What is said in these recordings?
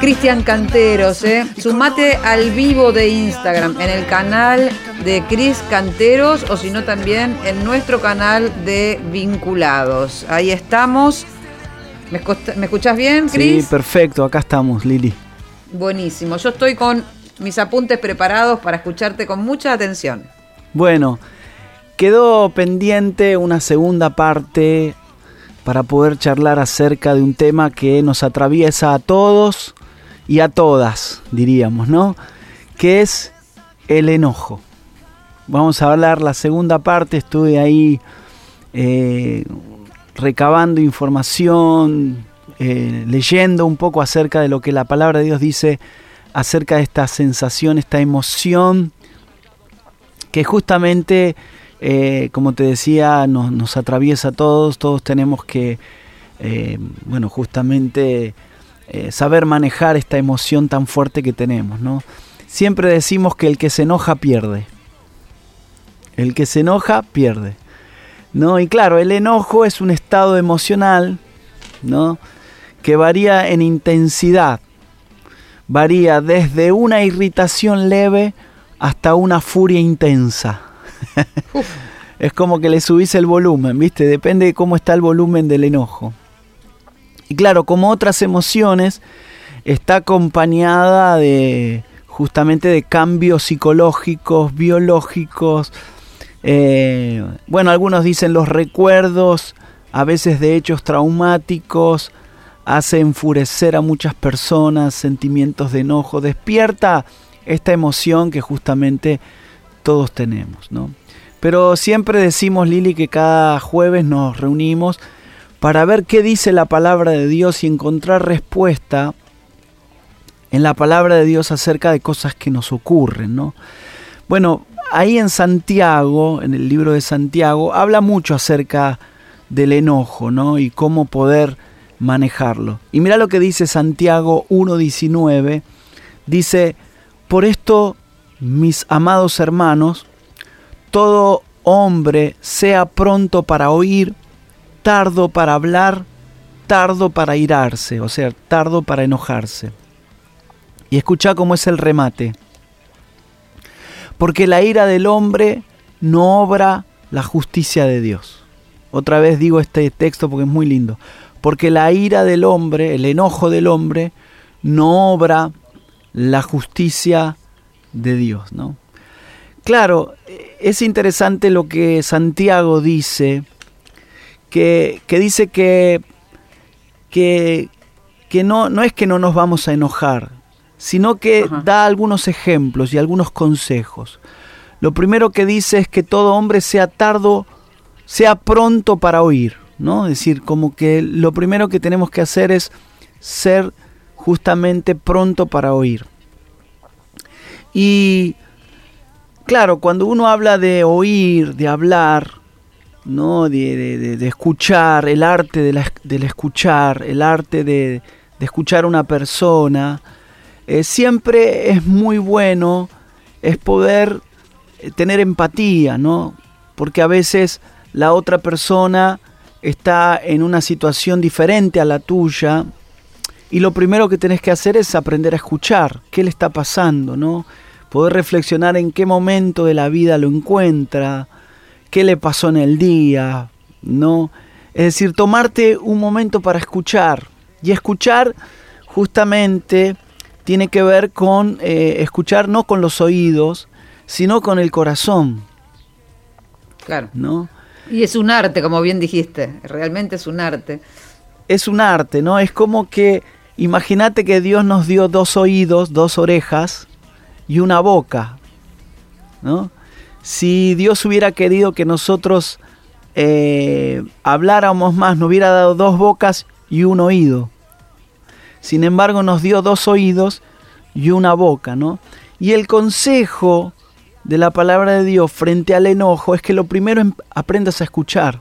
Cristian Canteros, ¿eh? Sumate al vivo de Instagram, en el canal de Cris Canteros o si no también en nuestro canal de Vinculados. Ahí estamos. ¿Me, ¿me escuchás bien, Cris? Sí, perfecto, acá estamos, Lili. Buenísimo, yo estoy con mis apuntes preparados para escucharte con mucha atención. Bueno, quedó pendiente una segunda parte para poder charlar acerca de un tema que nos atraviesa a todos y a todas, diríamos, ¿no? Que es el enojo. Vamos a hablar la segunda parte, estuve ahí eh, recabando información, eh, leyendo un poco acerca de lo que la palabra de Dios dice acerca de esta sensación, esta emoción que justamente eh, como te decía, nos, atraviesa a todos, todos tenemos que, eh, bueno, justamente eh, saber manejar esta emoción tan fuerte que tenemos, ¿no? Siempre decimos que el que se enoja pierde. El que se enoja pierde. ¿No? Y claro, el enojo es un estado emocional, ¿no? Que varía en intensidad. Varía desde una irritación leve hasta una furia intensa es como que le subís el volumen, ¿viste? Depende de cómo está el volumen del enojo. Y claro, como otras emociones, está acompañada de justamente de cambios psicológicos, biológicos. Eh, bueno, algunos dicen los recuerdos, a veces de hechos traumáticos, hace enfurecer a muchas personas, sentimientos de enojo, despierta esta emoción que justamente todos tenemos, ¿no? Pero siempre decimos, Lili, que cada jueves nos reunimos para ver qué dice la palabra de Dios y encontrar respuesta en la palabra de Dios acerca de cosas que nos ocurren, ¿no? Bueno, ahí en Santiago, en el libro de Santiago, habla mucho acerca del enojo, ¿no? Y cómo poder manejarlo. Y mira lo que dice Santiago 1.19. Dice, por esto mis amados hermanos, todo hombre sea pronto para oír, tardo para hablar, tardo para irarse, o sea, tardo para enojarse. Y escucha cómo es el remate. Porque la ira del hombre no obra la justicia de Dios. Otra vez digo este texto porque es muy lindo. Porque la ira del hombre, el enojo del hombre, no obra la justicia de Dios, ¿no? Claro, es interesante lo que Santiago dice, que, dice que, que, que, no, no es que no nos vamos a enojar, sino que da algunos ejemplos y algunos consejos. Lo primero que dice es que todo hombre sea tardo, sea pronto para oír, ¿no? Es decir, como que lo primero que tenemos que hacer es ser justamente pronto para oír. Y claro, cuando uno habla de oír, de hablar, ¿no? de, escuchar, el arte del escuchar, el arte de, escuchar a una persona, eh, siempre es muy bueno, es poder eh, tener empatía, ¿no? Porque a veces la otra persona está en una situación diferente a la tuya y lo primero que tenés que hacer es aprender a escuchar qué le está pasando, ¿no? Poder reflexionar en qué momento de la vida lo encuentra, qué le pasó en el día, ¿no? Es decir, tomarte un momento para escuchar. Y escuchar justamente tiene que ver con eh, escuchar no con los oídos, sino con el corazón. Claro. ¿No? Y es un arte, como bien dijiste, realmente es un arte. Es un arte, ¿no? Es como que, imagínate que Dios nos dio dos oídos, dos orejas, y una boca. ¿no? Si Dios hubiera querido que nosotros eh, habláramos más, nos hubiera dado dos bocas y un oído. Sin embargo, nos dio dos oídos y una boca, ¿no? Y el consejo de la palabra de Dios frente al enojo es que lo primero em, aprendas a escuchar.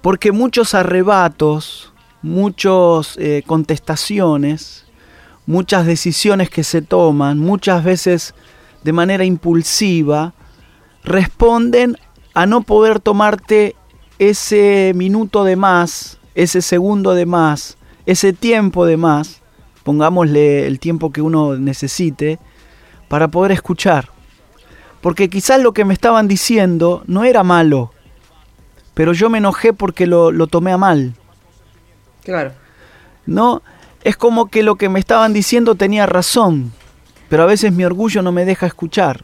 Porque muchos arrebatos, muchas eh, contestaciones, muchas decisiones que se toman, muchas veces de manera impulsiva, responden a no poder tomarte ese minuto de más, ese segundo de más, ese tiempo de más, pongámosle el tiempo que uno necesite, para poder escuchar. Porque quizás lo que me estaban diciendo no era malo, pero yo me enojé porque lo, lo tomé a mal. Claro. ¿No? Es como que lo que me estaban diciendo tenía razón, pero a veces mi orgullo no me deja escuchar.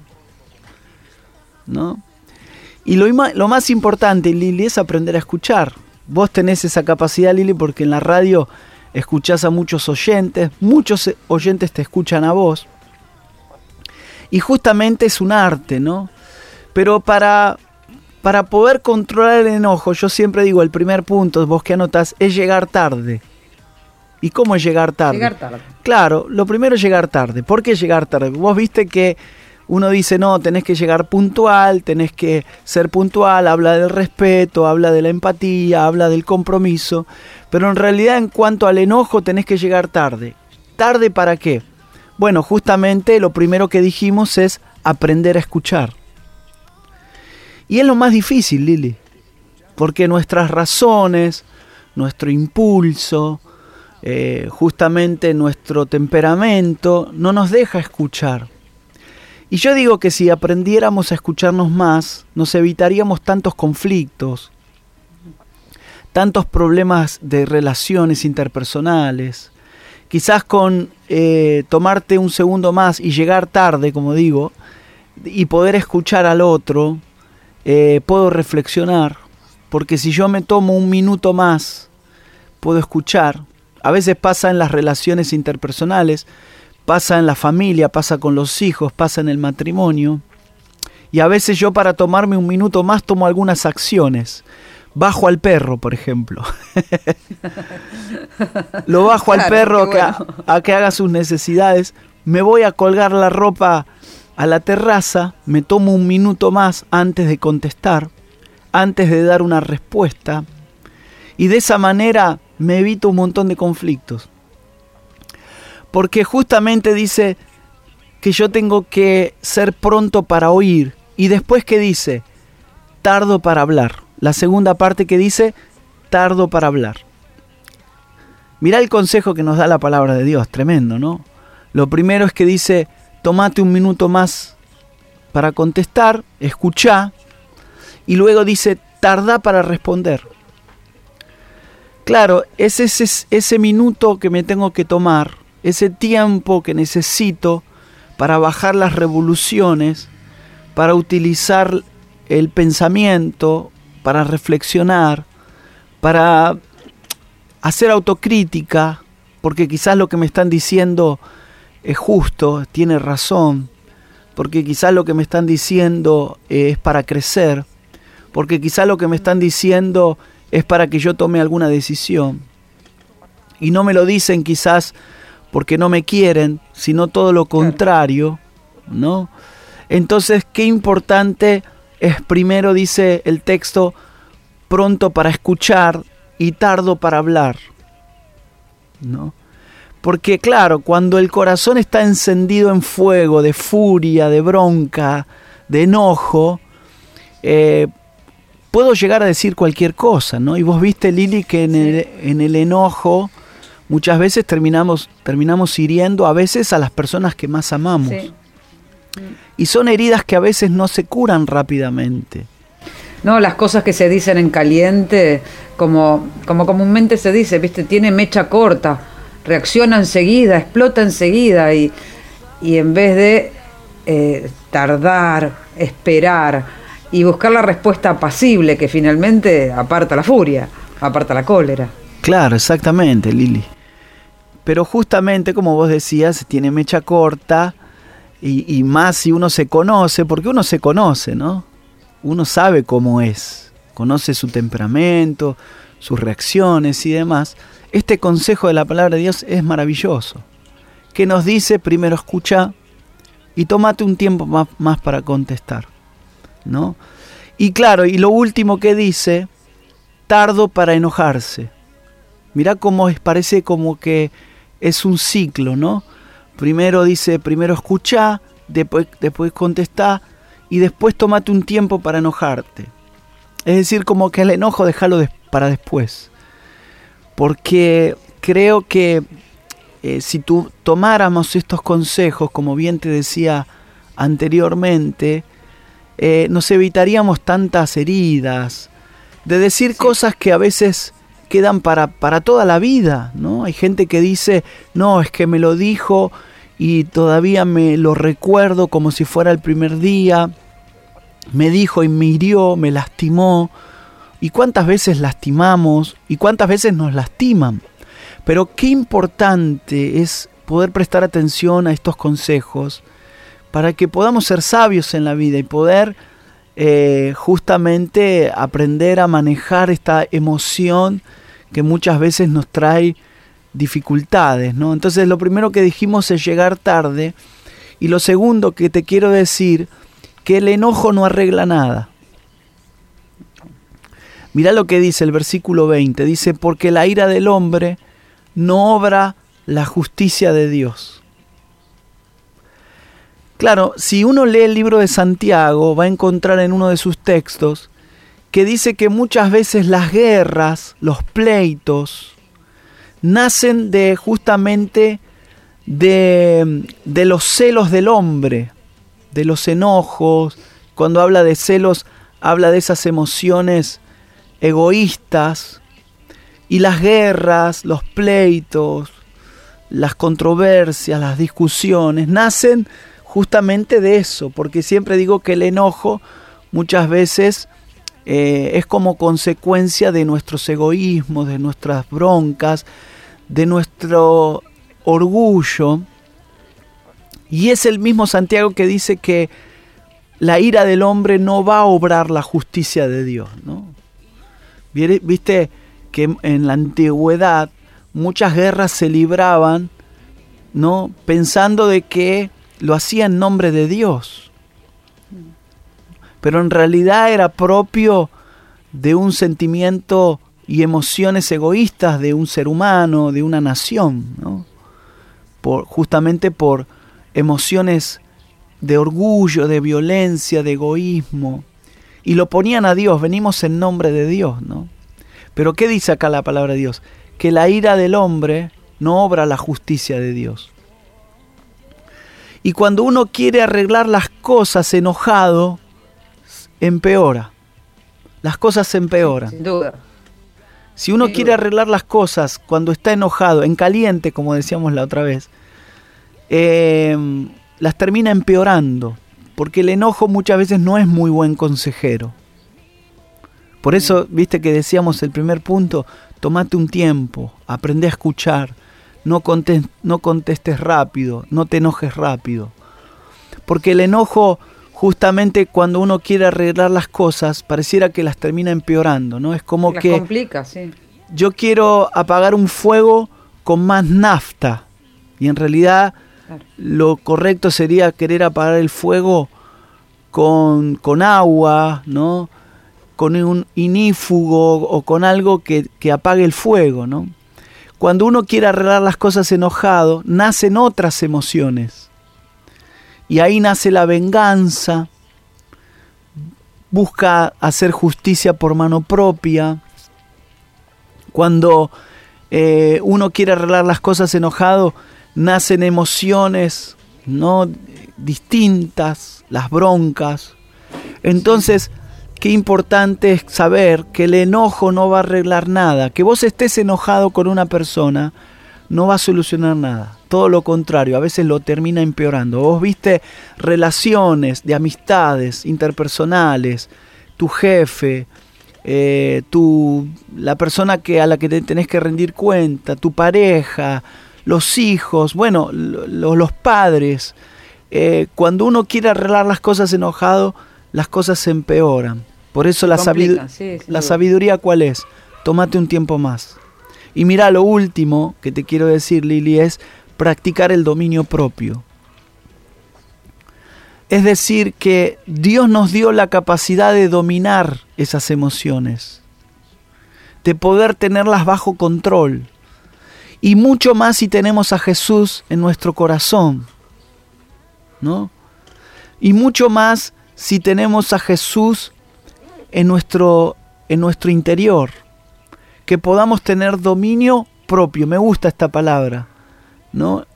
¿No? Y lo, más importante, Lili, es aprender a escuchar. Vos tenés esa capacidad, Lili, porque en la radio escuchás a muchos oyentes, muchos oyentes te escuchan a vos. Y justamente es un arte, ¿no? Pero para, para poder controlar el enojo, yo siempre digo, el primer punto, vos que anotás, es llegar tarde. ¿Y cómo es llegar tarde? Llegar tarde. Claro, lo primero es llegar tarde. ¿Por qué llegar tarde? Vos viste que uno dice, no, tenés que llegar puntual, tenés que ser puntual, habla del respeto, habla de la empatía, habla del compromiso, pero en realidad en cuanto al enojo tenés que llegar tarde. ¿Tarde para qué? Bueno, justamente lo primero que dijimos es aprender a escuchar. Y es lo más difícil, Lili, porque nuestras razones, nuestro impulso, eh, justamente nuestro temperamento no nos deja escuchar. Y yo digo que si aprendiéramos a escucharnos más, nos evitaríamos tantos conflictos, tantos problemas de relaciones interpersonales, quizás con eh, tomarte un segundo más y llegar tarde, como digo, y poder escuchar al otro, eh, puedo reflexionar, porque si yo me tomo un minuto más, puedo escuchar. A veces pasa en las relaciones interpersonales, pasa en la familia, pasa con los hijos, pasa en el matrimonio. Y a veces yo para tomarme un minuto más tomo algunas acciones bajo al perro, por ejemplo. Lo bajo al perro a, que haga sus necesidades. Me voy a colgar la ropa a la terraza, me tomo un minuto más antes de contestar, antes de dar una respuesta. Y de esa manera me evito un montón de conflictos. Porque justamente dice que yo tengo que ser pronto para oír. Y después que dice, tardo para hablar la segunda parte que dice, tardo para hablar. Mirá el consejo que nos da la palabra de Dios, tremendo, ¿no? Lo primero es que dice, tomate un minuto más para contestar, escucha, y luego dice, tarda para responder. Claro, es ese, minuto que me tengo que tomar, ese tiempo que necesito para bajar las revoluciones, para utilizar el pensamiento, para reflexionar, para hacer autocrítica, porque quizás lo que me están diciendo es justo, tiene razón, porque quizás lo que me están diciendo es para crecer, porque quizás lo que me están diciendo es para que yo tome alguna decisión. Y no me lo dicen quizás porque no me quieren, sino todo lo contrario, ¿no? Entonces, qué importante es primero, dice el texto, pronto para escuchar y tardo para hablar. ¿No? Porque claro, cuando el corazón está encendido en fuego, de furia, de bronca, de enojo, eh, puedo llegar a decir cualquier cosa, ¿no? Y vos viste, Lili, que en, el, en el enojo muchas veces terminamos, terminamos hiriendo a veces a las personas que más amamos. Y son heridas que a veces no se curan rápidamente. No, las cosas que se dicen en caliente, como, como comúnmente se dice, viste, tiene mecha corta, reacciona enseguida, explota enseguida y, y en vez de eh, tardar, esperar y buscar la respuesta apacible que finalmente aparta la furia, aparta la cólera. Claro, exactamente, Lili. Pero justamente, como vos decías, tiene mecha corta, y, más si uno se conoce, porque uno se conoce, ¿no? Uno sabe cómo es, conoce su temperamento, sus reacciones y demás. Este consejo de la palabra de Dios es maravilloso, que nos dice primero escucha y tómate un tiempo más, más para contestar, ¿no? Y claro, y lo último que dice, tardo para enojarse. Mirá cómo es, parece como que es un ciclo, ¿no? Primero dice, primero escucha, después, después contesta y después tómate un tiempo para enojarte. Es decir, como que el enojo déjalo para después. Porque creo que eh, si tú tomáramos estos consejos, como bien te decía anteriormente, eh, nos evitaríamos tantas heridas, de decir cosas que a veces quedan para, para toda la vida, ¿no? Hay gente que dice, no, es que me lo dijo y todavía me lo recuerdo como si fuera el primer día, me dijo y me hirió, me lastimó, y cuántas veces lastimamos y cuántas veces nos lastiman. Pero qué importante es poder prestar atención a estos consejos para que podamos ser sabios en la vida y poder eh, justamente aprender a manejar esta emoción que muchas veces nos trae dificultades, ¿no? Entonces lo primero que dijimos es llegar tarde y lo segundo que te quiero decir que el enojo no arregla nada. Mira lo que dice el versículo 20, dice, porque la ira del hombre no obra la justicia de Dios. Claro, si uno lee el libro de Santiago, va a encontrar en uno de sus textos que dice que muchas veces las guerras, los pleitos, nacen de justamente de, de los celos del hombre, de los enojos. Cuando habla de celos, habla de esas emociones egoístas. Y las guerras, los pleitos, las controversias, las discusiones, nacen justamente de eso, porque siempre digo que el enojo muchas veces eh, es como consecuencia de nuestros egoísmos, de nuestras broncas, de nuestro orgullo. Y es el mismo Santiago que dice que la ira del hombre no va a obrar la justicia de Dios. ¿no? Viste que en la antigüedad muchas guerras se libraban ¿no? pensando de que lo hacía en nombre de Dios pero en realidad era propio de un sentimiento y emociones egoístas de un ser humano, de una nación, ¿no? justamente por emociones de orgullo, de violencia, de egoísmo, y lo ponían a Dios, venimos en nombre de Dios, ¿no? Pero ¿qué dice acá la palabra de Dios? Que la ira del hombre no obra la justicia de Dios. Y cuando uno quiere arreglar las cosas enojado, empeora. Las cosas se empeoran. Sin duda. Si uno quiere arreglar las cosas cuando está enojado, en caliente, como decíamos la otra vez, em, las termina empeorando. Porque el enojo muchas veces no es muy buen consejero. Por eso, viste que decíamos el primer punto, tomate un tiempo, aprende a escuchar, no, no contestes rápido, no te enojes rápido. Porque el enojo justamente cuando uno quiere arreglar las cosas, pareciera que las termina empeorando, ¿no? Es como que... complica, sí. Yo quiero apagar un fuego con más nafta y en realidad lo correcto sería querer apagar el fuego con, con agua, ¿no? Con un inífugo o con algo que, que apague el fuego, ¿no? Cuando uno quiere arreglar las cosas enojado, nacen otras emociones y ahí nace la venganza, busca hacer justicia por mano propia. Cuando eh, uno quiere arreglar las cosas enojado, nacen emociones no distintas, las broncas. Entonces, qué importante es saber que el enojo no va a arreglar nada. Que vos estés enojado con una persona no va a solucionar nada todo lo contrario, a veces lo termina empeorando. Vos viste relaciones de amistades interpersonales, tu jefe, eh, tu, la persona que, a la que te tenés que rendir cuenta, tu pareja, los hijos, bueno, los padres. Eh, cuando uno quiere arreglar las cosas enojado, las cosas se empeoran. Por eso la, la sabiduría, ¿cuál es? Tómate un tiempo más. Y mira, lo último que te quiero decir, Lili, es practicar el dominio propio. Es decir, que Dios nos dio la capacidad de dominar esas emociones, de poder tenerlas bajo control. Y mucho más si tenemos a Jesús en nuestro corazón. ¿No? Y mucho más si tenemos a Jesús en nuestro, en nuestro interior. Que podamos tener dominio propio. Me gusta esta palabra, ¿no?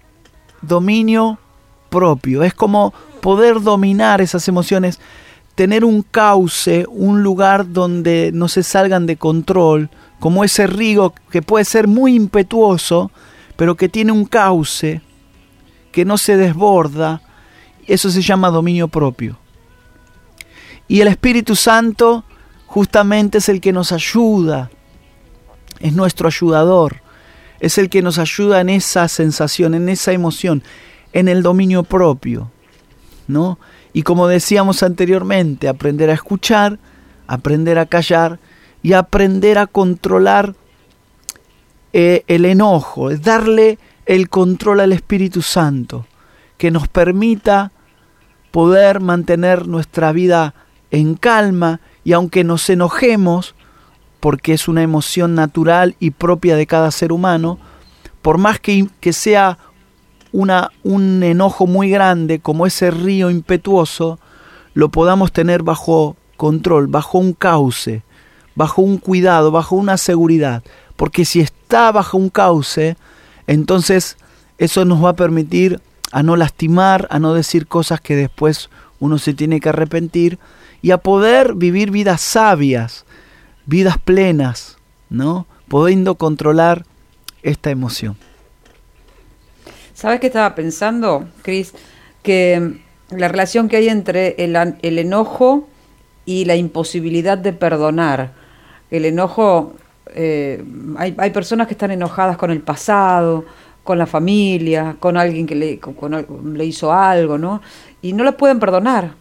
Dominio propio. Es como poder dominar esas emociones, tener un cauce, un lugar donde no se salgan de control, como ese río que puede ser muy impetuoso, pero que tiene un cauce, que no se desborda. Eso se llama dominio propio. Y el Espíritu Santo justamente es el que nos ayuda, es nuestro ayudador, es el que nos ayuda en esa sensación, en esa emoción, en el dominio propio, ¿no? Y como decíamos anteriormente, aprender a escuchar, aprender a callar y aprender a controlar eh, el enojo, darle el control al Espíritu Santo, que nos permita poder mantener nuestra vida en calma y aunque nos enojemos, porque es una emoción natural y propia de cada ser humano, por más que, que sea una, un enojo muy grande como ese río impetuoso, lo podamos tener bajo control, bajo un cauce, bajo un cuidado, bajo una seguridad. Porque si está bajo un cauce, entonces eso nos va a permitir a no lastimar, a no decir cosas que después uno se tiene que arrepentir y a poder vivir vidas sabias, vidas plenas, ¿no? Pudiendo controlar esta emoción. ¿Sabes qué estaba pensando, Cris? Que la relación que hay entre el, el, enojo y la imposibilidad de perdonar. El enojo, eh, hay, hay, personas que están enojadas con el pasado, con la familia, con alguien que le, hizo algo, ¿no? Y no lo pueden perdonar.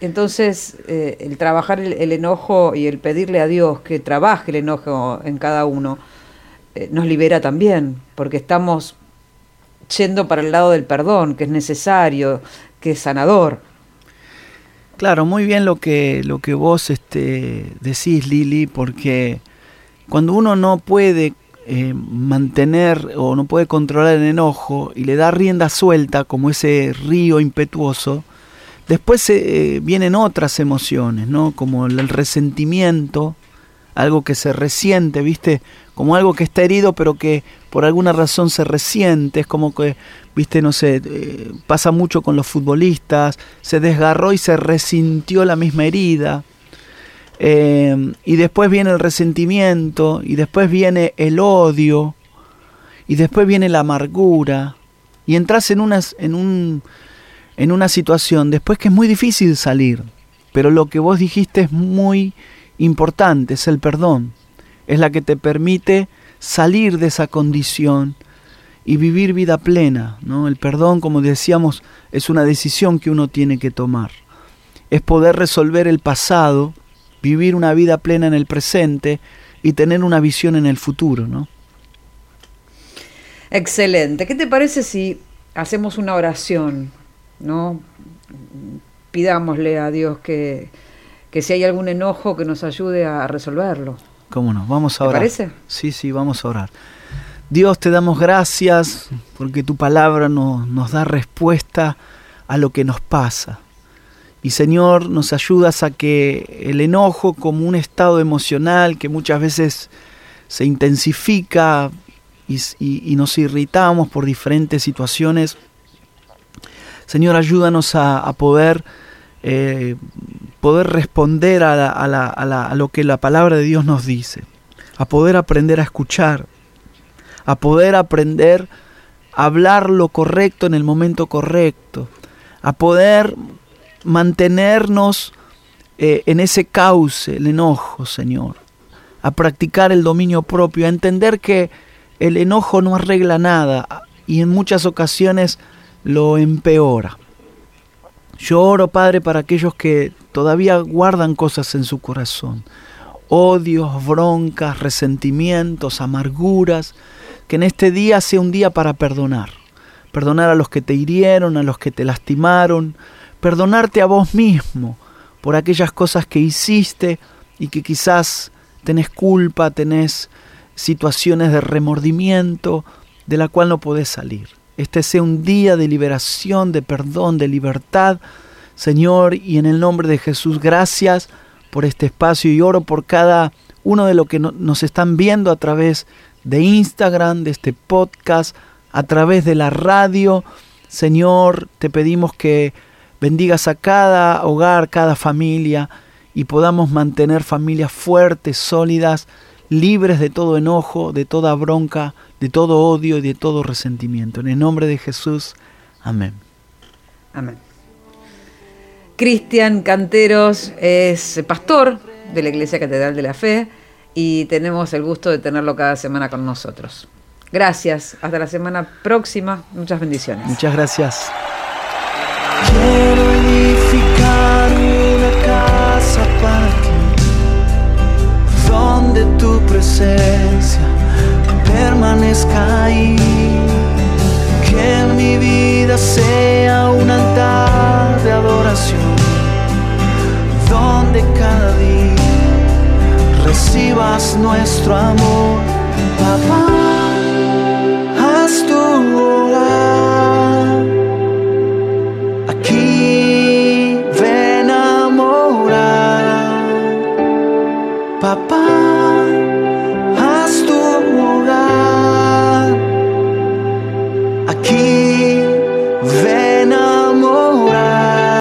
Entonces, eh, el trabajar el, el, enojo y el pedirle a Dios que trabaje el enojo en cada uno, eh, nos libera también, porque estamos yendo para el lado del perdón, que es necesario, que es sanador. Claro, muy bien lo que, lo que vos este, decís, Lili, porque cuando uno no puede eh, mantener o no puede controlar el enojo y le da rienda suelta como ese río impetuoso, después eh, vienen otras emociones, ¿no? Como el resentimiento, algo que se resiente, ¿viste? Como algo que está herido pero que por alguna razón se resiente, es como que, ¿viste? No sé, eh, pasa mucho con los futbolistas, se desgarró y se resintió la misma herida. Eh, y después viene el resentimiento, y después viene el odio, y después viene la amargura, y entras en, en, un, en una situación después que es muy difícil salir, pero lo que vos dijiste es muy importante, es el perdón. Es la que te permite salir de esa condición y vivir vida plena. ¿no? El perdón, como decíamos, es una decisión que uno tiene que tomar. Es poder resolver el pasado, vivir una vida plena en el presente y tener una visión en el futuro. ¿no? Excelente. ¿Qué te parece si hacemos una oración? ¿no? Pidámosle a Dios que, que si hay algún enojo que nos ayude a resolverlo. ¿Cómo no? Vamos a orar. ¿Te parece? Sí, sí, vamos a orar. Dios, te damos gracias porque tu palabra nos da respuesta a lo que nos pasa. Y Señor, nos ayudas a que el enojo como un estado emocional que muchas veces se intensifica y, nos irritamos por diferentes situaciones, Señor, ayúdanos a, poder eh, poder responder a, lo que la palabra de Dios nos dice, a poder aprender a escuchar, a poder aprender a hablar lo correcto en el momento correcto, a poder mantenernos eh, en ese cauce, el enojo, Señor, a practicar el dominio propio, a entender que el enojo no arregla nada y en muchas ocasiones lo empeora. Yo oro, Padre, para aquellos que todavía guardan cosas en su corazón. Odios, broncas, resentimientos, amarguras. Que en este día sea un día para perdonar. Perdonar a los que te hirieron, a los que te lastimaron. Perdonarte a vos mismo por aquellas cosas que hiciste y que quizás tenés culpa, tenés situaciones de remordimiento de la cual no podés salir este sea un día de liberación, de perdón, de libertad. Señor, y en el nombre de Jesús, gracias por este espacio y oro por cada uno de los que nos están viendo a través de Instagram, de este podcast, a través de la radio. Señor, te pedimos que bendigas a cada hogar, cada familia y podamos mantener familias fuertes, sólidas, libres de todo enojo, de toda bronca, de todo odio y de todo resentimiento. En el nombre de Jesús, amén. Amén. Cristian Canteros es pastor de la Iglesia Catedral de la Fe y tenemos el gusto de tenerlo cada semana con nosotros. Gracias, hasta la semana próxima, muchas bendiciones. Muchas gracias. Quiero edificar una casa para ti, donde tu presencia permanezca ahí. Que mi vida sea un altar de adoración, donde cada día recibas nuestro amor, papá.